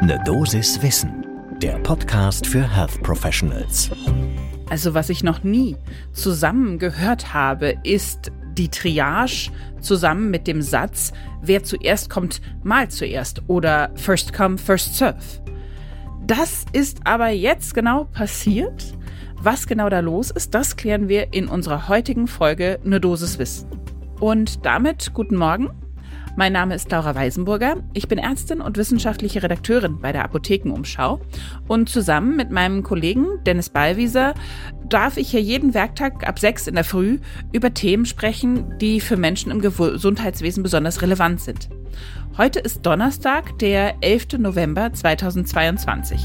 Ne Dosis Wissen, der Podcast für Health Professionals. Also was ich noch nie zusammen gehört habe, ist die Triage zusammen mit dem Satz, wer zuerst kommt, mal zuerst oder first come, first serve. Das ist aber jetzt genau passiert. Was genau da los ist, das klären wir in unserer heutigen Folge Ne Dosis Wissen. Und damit guten Morgen. Mein Name ist Laura Weisenburger. Ich bin Ärztin und wissenschaftliche Redakteurin bei der Apothekenumschau. Und zusammen mit meinem Kollegen Dennis Ballwieser darf ich hier jeden Werktag ab sechs in der Früh über Themen sprechen, die für Menschen im Gesundheitswesen besonders relevant sind. Heute ist Donnerstag, der 11. November 2022.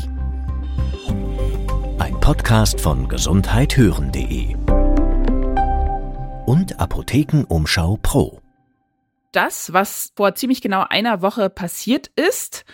Ein Podcast von gesundheithören.de und Apothekenumschau Pro das, was vor ziemlich genau einer Woche passiert ist,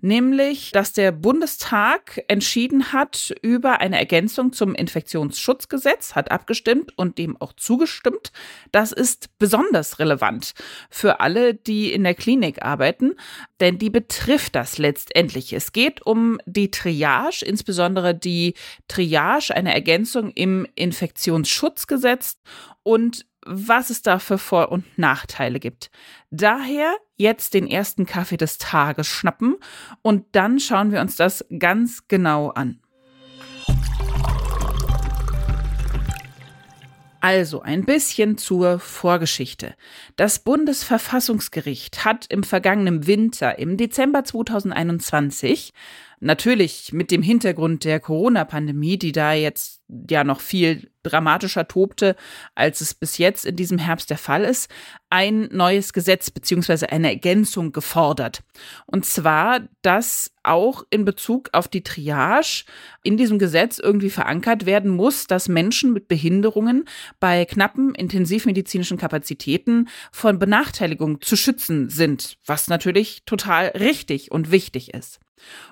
nämlich, dass der Bundestag entschieden hat über eine Ergänzung zum Infektionsschutzgesetz, hat abgestimmt und dem auch zugestimmt. Das ist besonders relevant für alle, die in der Klinik arbeiten, denn die betrifft das letztendlich. Es geht um die Triage, insbesondere die Triage, eine Ergänzung im Infektionsschutzgesetz und was es da für Vor- und Nachteile gibt. Daher jetzt den ersten Kaffee des Tages schnappen und dann schauen wir uns das ganz genau an. Also ein bisschen zur Vorgeschichte. Das Bundesverfassungsgericht hat im vergangenen Winter, im Dezember 2021, Natürlich mit dem Hintergrund der Corona-Pandemie, die da jetzt ja noch viel dramatischer tobte, als es bis jetzt in diesem Herbst der Fall ist, ein neues Gesetz beziehungsweise eine Ergänzung gefordert. Und zwar, dass auch in Bezug auf die Triage in diesem Gesetz irgendwie verankert werden muss, dass Menschen mit Behinderungen bei knappen intensivmedizinischen Kapazitäten von Benachteiligung zu schützen sind, was natürlich total richtig und wichtig ist.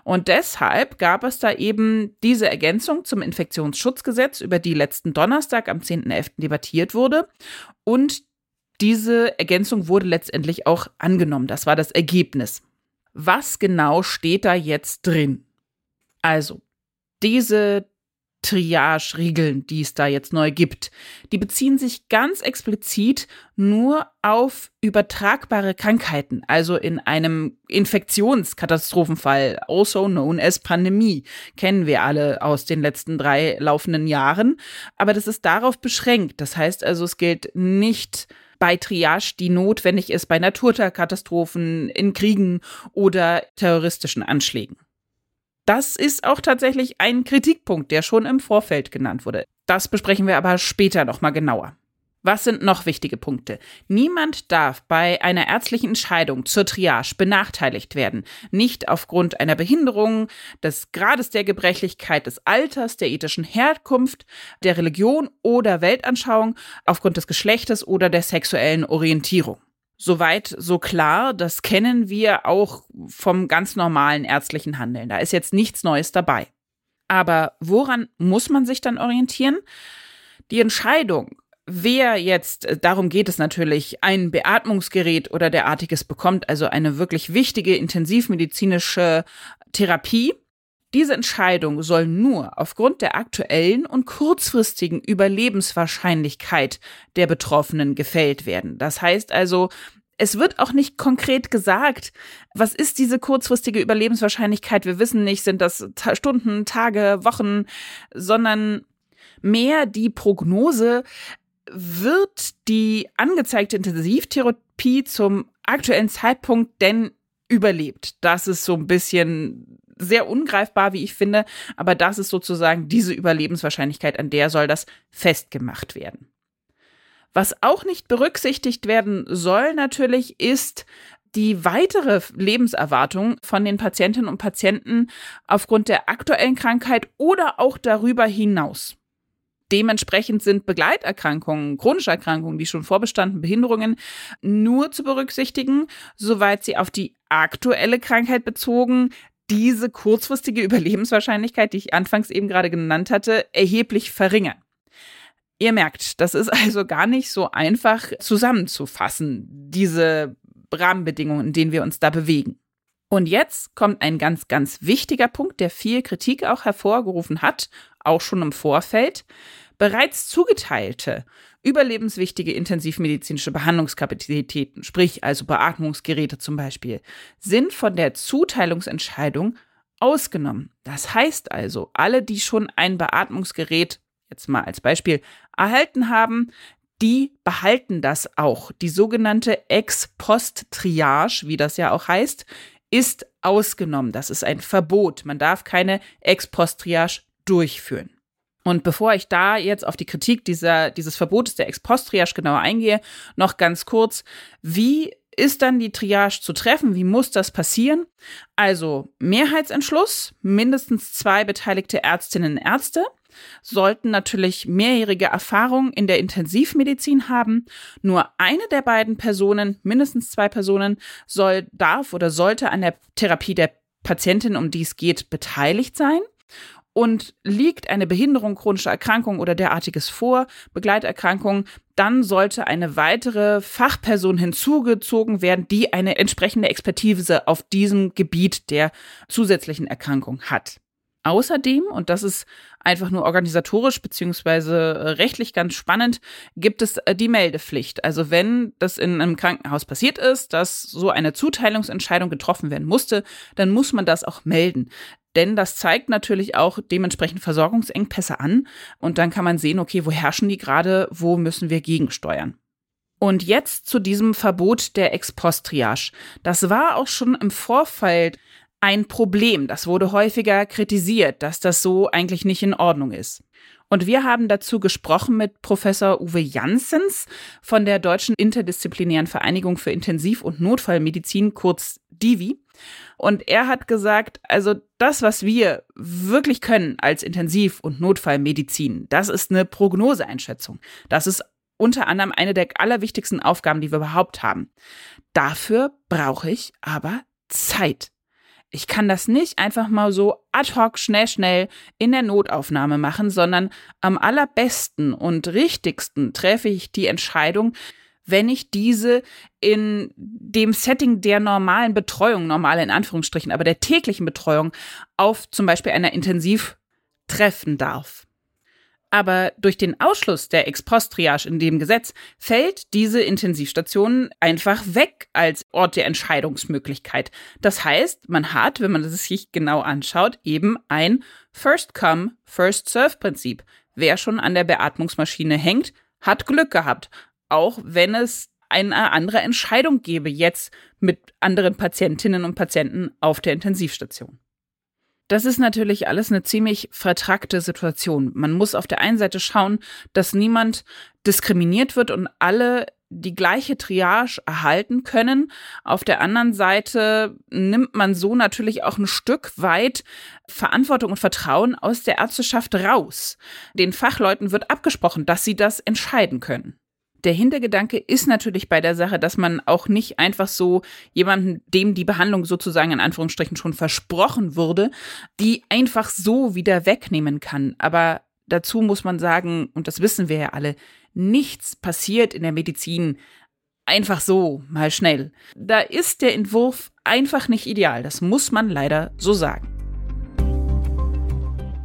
Und deshalb gab es da eben diese Ergänzung zum Infektionsschutzgesetz, über die letzten Donnerstag am 10.11. debattiert wurde. Und diese Ergänzung wurde letztendlich auch angenommen. Das war das Ergebnis. Was genau steht da jetzt drin? Also, diese Triage-Regeln, die es da jetzt neu gibt, die beziehen sich ganz explizit nur auf übertragbare Krankheiten, also in einem Infektionskatastrophenfall, also known as Pandemie, kennen wir alle aus den letzten drei laufenden Jahren. Aber das ist darauf beschränkt. Das heißt also, es gilt nicht bei Triage, die notwendig ist bei Naturkatastrophen, in Kriegen oder terroristischen Anschlägen. Das ist auch tatsächlich ein Kritikpunkt, der schon im Vorfeld genannt wurde. Das besprechen wir aber später nochmal genauer. Was sind noch wichtige Punkte? Niemand darf bei einer ärztlichen Entscheidung zur Triage benachteiligt werden. Nicht aufgrund einer Behinderung, des Grades der Gebrechlichkeit, des Alters, der ethischen Herkunft, der Religion oder Weltanschauung, aufgrund des Geschlechtes oder der sexuellen Orientierung. Soweit so klar, das kennen wir auch vom ganz normalen ärztlichen Handeln. Da ist jetzt nichts Neues dabei. Aber woran muss man sich dann orientieren? Die Entscheidung, wer jetzt, äh, darum geht es natürlich, ein Beatmungsgerät oder derartiges bekommt, also eine wirklich wichtige intensivmedizinische Therapie, diese Entscheidung soll nur aufgrund der aktuellen und kurzfristigen Überlebenswahrscheinlichkeit der Betroffenen gefällt werden. Das heißt also, es wird auch nicht konkret gesagt, was ist diese kurzfristige Überlebenswahrscheinlichkeit. Wir wissen nicht, sind das Stunden, Tage, Wochen, sondern mehr die Prognose, wird die angezeigte Intensivtherapie zum aktuellen Zeitpunkt denn überlebt? Das ist so ein bisschen sehr ungreifbar, wie ich finde, aber das ist sozusagen diese Überlebenswahrscheinlichkeit, an der soll das festgemacht werden. Was auch nicht berücksichtigt werden soll natürlich ist die weitere Lebenserwartung von den Patientinnen und Patienten aufgrund der aktuellen Krankheit oder auch darüber hinaus. Dementsprechend sind Begleiterkrankungen, chronische Erkrankungen, die schon vorbestanden, Behinderungen nur zu berücksichtigen, soweit sie auf die aktuelle Krankheit bezogen diese kurzfristige Überlebenswahrscheinlichkeit, die ich anfangs eben gerade genannt hatte, erheblich verringern. Ihr merkt, das ist also gar nicht so einfach zusammenzufassen, diese Rahmenbedingungen, in denen wir uns da bewegen. Und jetzt kommt ein ganz, ganz wichtiger Punkt, der viel Kritik auch hervorgerufen hat, auch schon im Vorfeld. Bereits zugeteilte, überlebenswichtige intensivmedizinische Behandlungskapazitäten, sprich also Beatmungsgeräte zum Beispiel, sind von der Zuteilungsentscheidung ausgenommen. Das heißt also, alle, die schon ein Beatmungsgerät, jetzt mal als Beispiel, erhalten haben, die behalten das auch. Die sogenannte Ex-Post-Triage, wie das ja auch heißt, ist ausgenommen. Das ist ein Verbot. Man darf keine Ex-Post-Triage durchführen. Und bevor ich da jetzt auf die Kritik dieser, dieses Verbotes der Ex-Post-Triage genauer eingehe, noch ganz kurz, wie ist dann die Triage zu treffen? Wie muss das passieren? Also Mehrheitsentschluss, mindestens zwei beteiligte Ärztinnen und Ärzte sollten natürlich mehrjährige Erfahrung in der Intensivmedizin haben. Nur eine der beiden Personen, mindestens zwei Personen, soll, darf oder sollte an der Therapie der Patientin, um die es geht, beteiligt sein. Und liegt eine Behinderung, chronische Erkrankung oder derartiges vor, Begleiterkrankung, dann sollte eine weitere Fachperson hinzugezogen werden, die eine entsprechende Expertise auf diesem Gebiet der zusätzlichen Erkrankung hat. Außerdem, und das ist einfach nur organisatorisch beziehungsweise äh, rechtlich ganz spannend, gibt es äh, die Meldepflicht. Also wenn das in einem Krankenhaus passiert ist, dass so eine Zuteilungsentscheidung getroffen werden musste, dann muss man das auch melden. Denn das zeigt natürlich auch dementsprechend Versorgungsengpässe an. Und dann kann man sehen, okay, wo herrschen die gerade, wo müssen wir gegensteuern. Und jetzt zu diesem Verbot der Ex-Post-Triage. Das war auch schon im Vorfeld ein Problem. Das wurde häufiger kritisiert, dass das so eigentlich nicht in Ordnung ist. Und wir haben dazu gesprochen mit Professor Uwe Janssens von der Deutschen Interdisziplinären Vereinigung für Intensiv- und Notfallmedizin, kurz DIVI. Und er hat gesagt, also das, was wir wirklich können als Intensiv- und Notfallmedizin, das ist eine Prognoseeinschätzung. Das ist unter anderem eine der allerwichtigsten Aufgaben, die wir überhaupt haben. Dafür brauche ich aber Zeit. Ich kann das nicht einfach mal so ad hoc schnell, schnell in der Notaufnahme machen, sondern am allerbesten und richtigsten treffe ich die Entscheidung, wenn ich diese in dem Setting der normalen Betreuung, normal in Anführungsstrichen, aber der täglichen Betreuung auf zum Beispiel einer Intensiv treffen darf. Aber durch den Ausschluss der Ex-Post-Triage in dem Gesetz fällt diese Intensivstation einfach weg als Ort der Entscheidungsmöglichkeit. Das heißt, man hat, wenn man es sich genau anschaut, eben ein First-Come, First-Serve-Prinzip. Wer schon an der Beatmungsmaschine hängt, hat Glück gehabt. Auch wenn es eine andere Entscheidung gäbe jetzt mit anderen Patientinnen und Patienten auf der Intensivstation. Das ist natürlich alles eine ziemlich vertrackte Situation. Man muss auf der einen Seite schauen, dass niemand diskriminiert wird und alle die gleiche Triage erhalten können. Auf der anderen Seite nimmt man so natürlich auch ein Stück weit Verantwortung und Vertrauen aus der Ärzteschaft raus. Den Fachleuten wird abgesprochen, dass sie das entscheiden können. Der Hintergedanke ist natürlich bei der Sache, dass man auch nicht einfach so jemanden, dem die Behandlung sozusagen in Anführungsstrichen schon versprochen wurde, die einfach so wieder wegnehmen kann. Aber dazu muss man sagen, und das wissen wir ja alle, nichts passiert in der Medizin einfach so, mal schnell. Da ist der Entwurf einfach nicht ideal. Das muss man leider so sagen.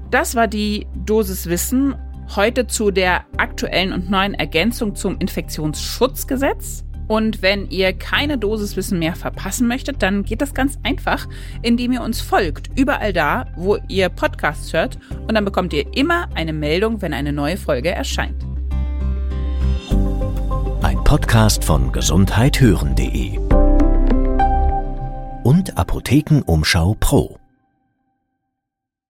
Das war die Dosis Wissen Heute zu der aktuellen und neuen Ergänzung zum Infektionsschutzgesetz. Und wenn ihr keine Dosiswissen mehr verpassen möchtet, dann geht das ganz einfach, indem ihr uns folgt, überall da, wo ihr Podcasts hört. Und dann bekommt ihr immer eine Meldung, wenn eine neue Folge erscheint. Ein Podcast von gesundheithören.de und Apothekenumschau Pro.